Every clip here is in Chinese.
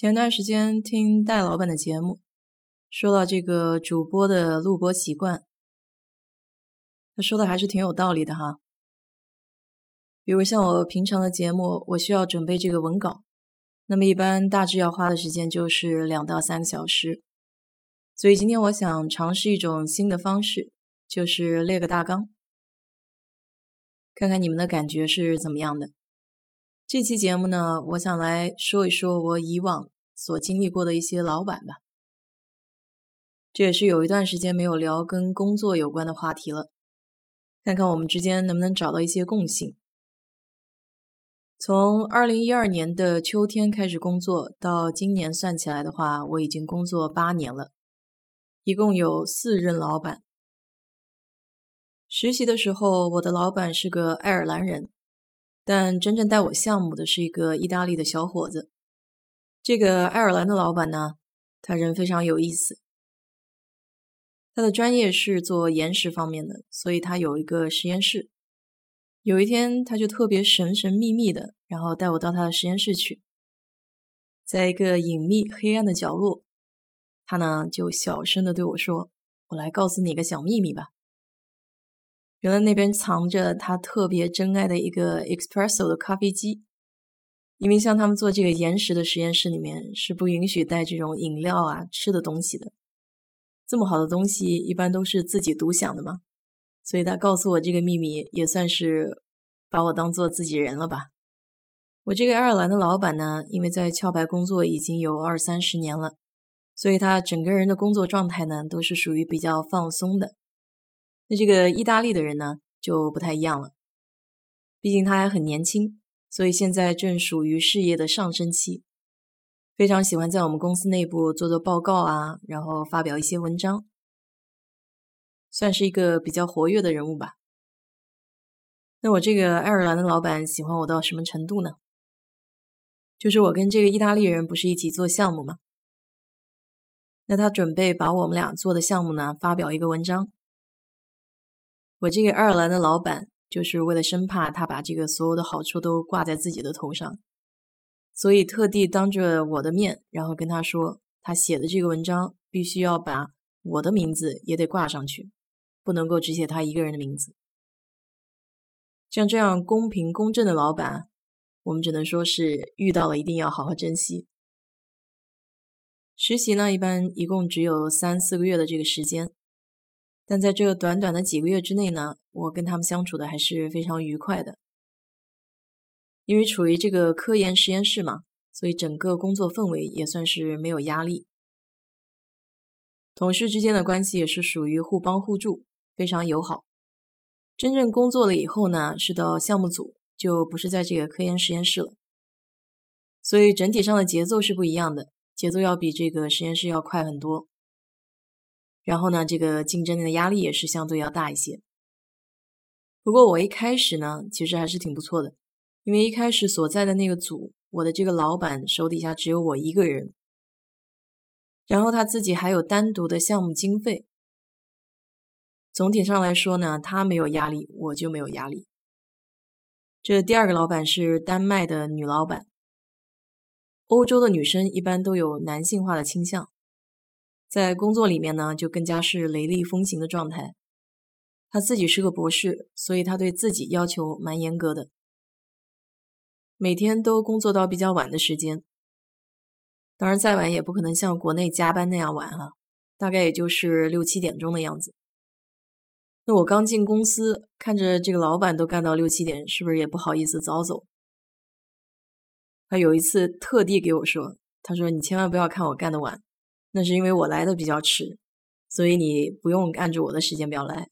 前段时间听戴老板的节目，说到这个主播的录播习惯，他说的还是挺有道理的哈。比如像我平常的节目，我需要准备这个文稿，那么一般大致要花的时间就是两到三个小时。所以今天我想尝试一种新的方式，就是列个大纲，看看你们的感觉是怎么样的。这期节目呢，我想来说一说我以往所经历过的一些老板吧。这也是有一段时间没有聊跟工作有关的话题了，看看我们之间能不能找到一些共性。从二零一二年的秋天开始工作，到今年算起来的话，我已经工作八年了，一共有四任老板。实习的时候，我的老板是个爱尔兰人。但真正带我项目的是一个意大利的小伙子。这个爱尔兰的老板呢，他人非常有意思。他的专业是做岩石方面的，所以他有一个实验室。有一天，他就特别神神秘秘的，然后带我到他的实验室去。在一个隐秘黑暗的角落，他呢就小声的对我说：“我来告诉你个小秘密吧。”原来那边藏着他特别珍爱的一个 espresso 的咖啡机，因为像他们做这个岩石的实验室里面是不允许带这种饮料啊、吃的东西的。这么好的东西一般都是自己独享的嘛，所以他告诉我这个秘密也算是把我当做自己人了吧。我这个爱尔兰的老板呢，因为在壳牌工作已经有二三十年了，所以他整个人的工作状态呢都是属于比较放松的。那这个意大利的人呢，就不太一样了。毕竟他还很年轻，所以现在正属于事业的上升期，非常喜欢在我们公司内部做做报告啊，然后发表一些文章，算是一个比较活跃的人物吧。那我这个爱尔兰的老板喜欢我到什么程度呢？就是我跟这个意大利人不是一起做项目吗？那他准备把我们俩做的项目呢，发表一个文章。我这个爱尔兰的老板，就是为了生怕他把这个所有的好处都挂在自己的头上，所以特地当着我的面，然后跟他说，他写的这个文章必须要把我的名字也得挂上去，不能够只写他一个人的名字。像这样公平公正的老板，我们只能说是遇到了，一定要好好珍惜。实习呢，一般一共只有三四个月的这个时间。但在这短短的几个月之内呢，我跟他们相处的还是非常愉快的。因为处于这个科研实验室嘛，所以整个工作氛围也算是没有压力。同事之间的关系也是属于互帮互助，非常友好。真正工作了以后呢，是到项目组，就不是在这个科研实验室了。所以整体上的节奏是不一样的，节奏要比这个实验室要快很多。然后呢，这个竞争的压力也是相对要大一些。不过我一开始呢，其实还是挺不错的，因为一开始所在的那个组，我的这个老板手底下只有我一个人，然后他自己还有单独的项目经费。总体上来说呢，他没有压力，我就没有压力。这第二个老板是丹麦的女老板，欧洲的女生一般都有男性化的倾向。在工作里面呢，就更加是雷厉风行的状态。他自己是个博士，所以他对自己要求蛮严格的，每天都工作到比较晚的时间。当然，再晚也不可能像国内加班那样晚哈，大概也就是六七点钟的样子。那我刚进公司，看着这个老板都干到六七点，是不是也不好意思早走？他有一次特地给我说：“他说你千万不要看我干的晚。”那是因为我来的比较迟，所以你不用按照我的时间表来。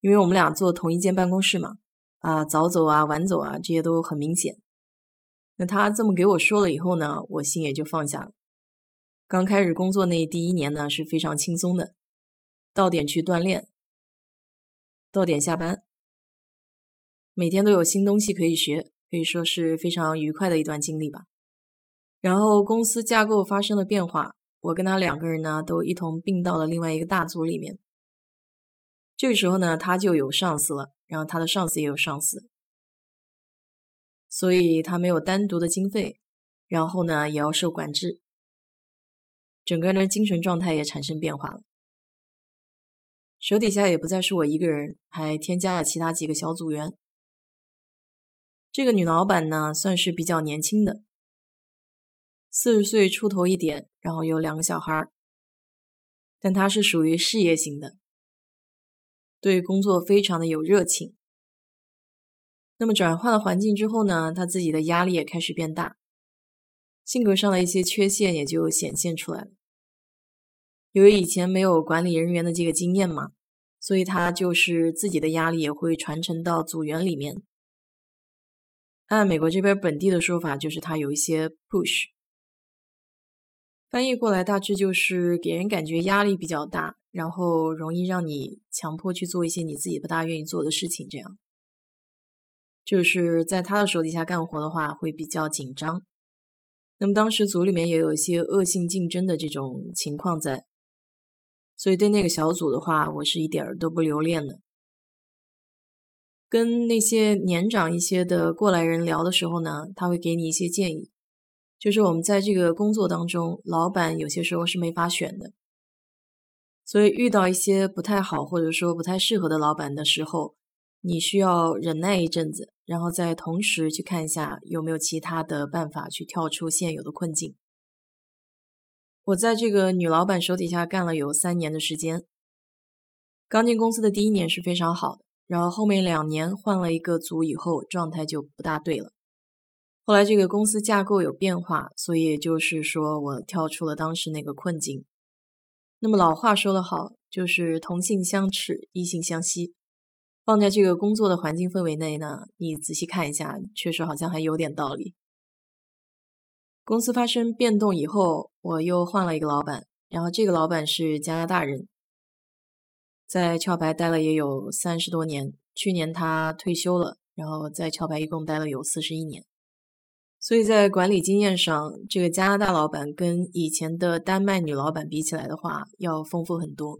因为我们俩坐同一间办公室嘛，啊，早走啊，晚走啊，这些都很明显。那他这么给我说了以后呢，我心也就放下了。刚开始工作那第一年呢，是非常轻松的，到点去锻炼，到点下班，每天都有新东西可以学，可以说是非常愉快的一段经历吧。然后公司架构发生了变化，我跟他两个人呢都一同并到了另外一个大组里面。这个时候呢，他就有上司了，然后他的上司也有上司，所以他没有单独的经费，然后呢也要受管制，整个人的精神状态也产生变化了。手底下也不再是我一个人，还添加了其他几个小组员。这个女老板呢，算是比较年轻的，四十岁出头一点，然后有两个小孩儿，但他是属于事业型的，对工作非常的有热情。那么转换了环境之后呢，他自己的压力也开始变大，性格上的一些缺陷也就显现出来了。由于以前没有管理人员的这个经验嘛，所以他就是自己的压力也会传承到组员里面。按美国这边本地的说法，就是他有一些 push，翻译过来大致就是给人感觉压力比较大，然后容易让你强迫去做一些你自己不大愿意做的事情。这样，就是在他的手底下干活的话会比较紧张。那么当时组里面也有一些恶性竞争的这种情况在，所以对那个小组的话，我是一点儿都不留恋的。跟那些年长一些的过来人聊的时候呢，他会给你一些建议，就是我们在这个工作当中，老板有些时候是没法选的，所以遇到一些不太好或者说不太适合的老板的时候，你需要忍耐一阵子，然后再同时去看一下有没有其他的办法去跳出现有的困境。我在这个女老板手底下干了有三年的时间，刚进公司的第一年是非常好的。然后后面两年换了一个组以后，状态就不大对了。后来这个公司架构有变化，所以就是说我跳出了当时那个困境。那么老话说得好，就是同性相斥，异性相吸。放在这个工作的环境氛围内呢，你仔细看一下，确实好像还有点道理。公司发生变动以后，我又换了一个老板，然后这个老板是加拿大人。在壳牌待了也有三十多年，去年他退休了，然后在壳牌一共待了有四十一年，所以在管理经验上，这个加拿大老板跟以前的丹麦女老板比起来的话，要丰富很多。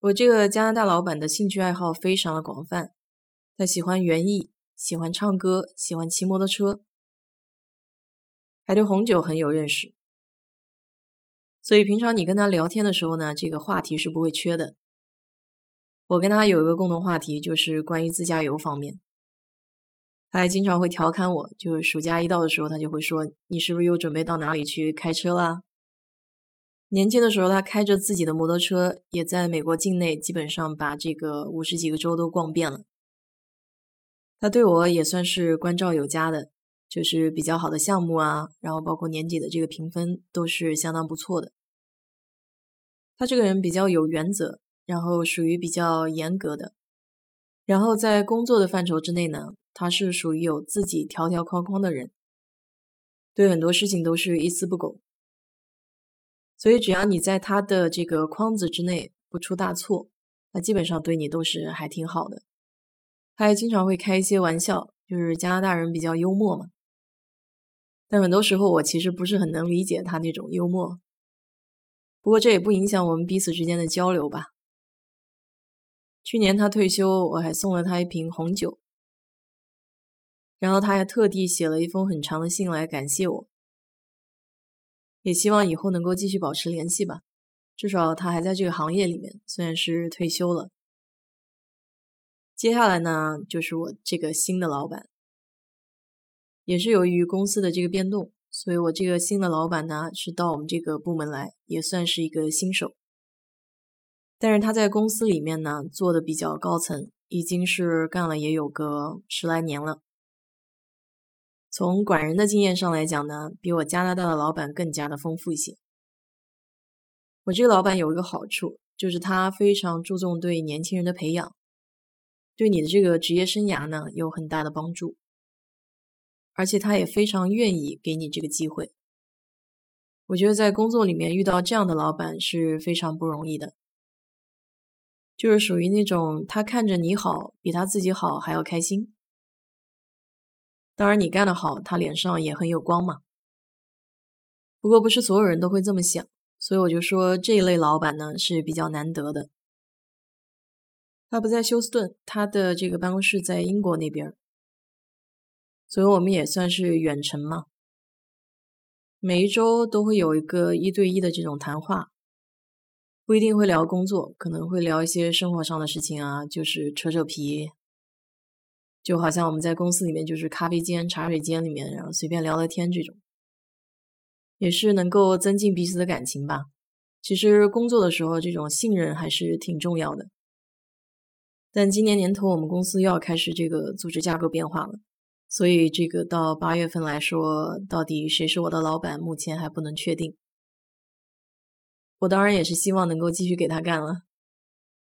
我这个加拿大老板的兴趣爱好非常的广泛，他喜欢园艺，喜欢唱歌，喜欢骑摩托车，还对红酒很有认识，所以平常你跟他聊天的时候呢，这个话题是不会缺的。我跟他有一个共同话题，就是关于自驾游方面。他还经常会调侃我，就是暑假一到的时候，他就会说：“你是不是又准备到哪里去开车啦？”年轻的时候，他开着自己的摩托车，也在美国境内基本上把这个五十几个州都逛遍了。他对我也算是关照有加的，就是比较好的项目啊，然后包括年底的这个评分都是相当不错的。他这个人比较有原则。然后属于比较严格的，然后在工作的范畴之内呢，他是属于有自己条条框框的人，对很多事情都是一丝不苟，所以只要你在他的这个框子之内不出大错，那基本上对你都是还挺好的。他还经常会开一些玩笑，就是加拿大人比较幽默嘛，但很多时候我其实不是很能理解他那种幽默，不过这也不影响我们彼此之间的交流吧。去年他退休，我还送了他一瓶红酒，然后他还特地写了一封很长的信来感谢我，也希望以后能够继续保持联系吧。至少他还在这个行业里面，虽然是退休了。接下来呢，就是我这个新的老板，也是由于公司的这个变动，所以我这个新的老板呢是到我们这个部门来，也算是一个新手。但是他在公司里面呢，做的比较高层，已经是干了也有个十来年了。从管人的经验上来讲呢，比我加拿大的老板更加的丰富一些。我这个老板有一个好处，就是他非常注重对年轻人的培养，对你的这个职业生涯呢有很大的帮助，而且他也非常愿意给你这个机会。我觉得在工作里面遇到这样的老板是非常不容易的。就是属于那种他看着你好，比他自己好还要开心。当然，你干得好，他脸上也很有光嘛。不过，不是所有人都会这么想，所以我就说这一类老板呢是比较难得的。他不在休斯顿，他的这个办公室在英国那边，所以我们也算是远程嘛。每一周都会有一个一对一的这种谈话，不一定会聊工作，可能会聊一些生活上的事情啊，就是扯扯皮，就好像我们在公司里面就是咖啡间、茶水间里面，然后随便聊聊天这种，也是能够增进彼此的感情吧。其实工作的时候，这种信任还是挺重要的。但今年年头，我们公司又要开始这个组织架构变化了，所以这个到八月份来说，到底谁是我的老板，目前还不能确定。我当然也是希望能够继续给他干了，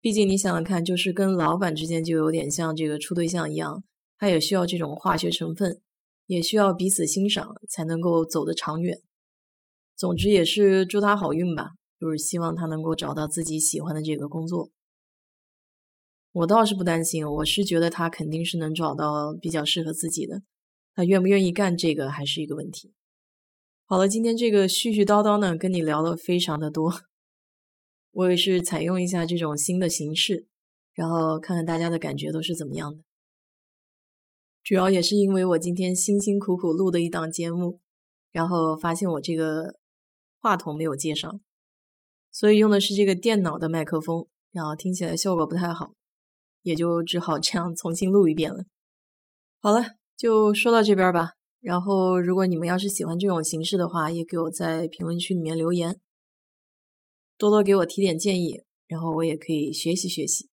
毕竟你想想看，就是跟老板之间就有点像这个处对象一样，他也需要这种化学成分，也需要彼此欣赏，才能够走得长远。总之也是祝他好运吧，就是希望他能够找到自己喜欢的这个工作。我倒是不担心，我是觉得他肯定是能找到比较适合自己的，他愿不愿意干这个还是一个问题。好了，今天这个絮絮叨叨呢，跟你聊了非常的多，我也是采用一下这种新的形式，然后看看大家的感觉都是怎么样的。主要也是因为我今天辛辛苦苦录的一档节目，然后发现我这个话筒没有接上，所以用的是这个电脑的麦克风，然后听起来效果不太好。也就只好这样重新录一遍了。好了，就说到这边吧。然后，如果你们要是喜欢这种形式的话，也给我在评论区里面留言，多多给我提点建议，然后我也可以学习学习。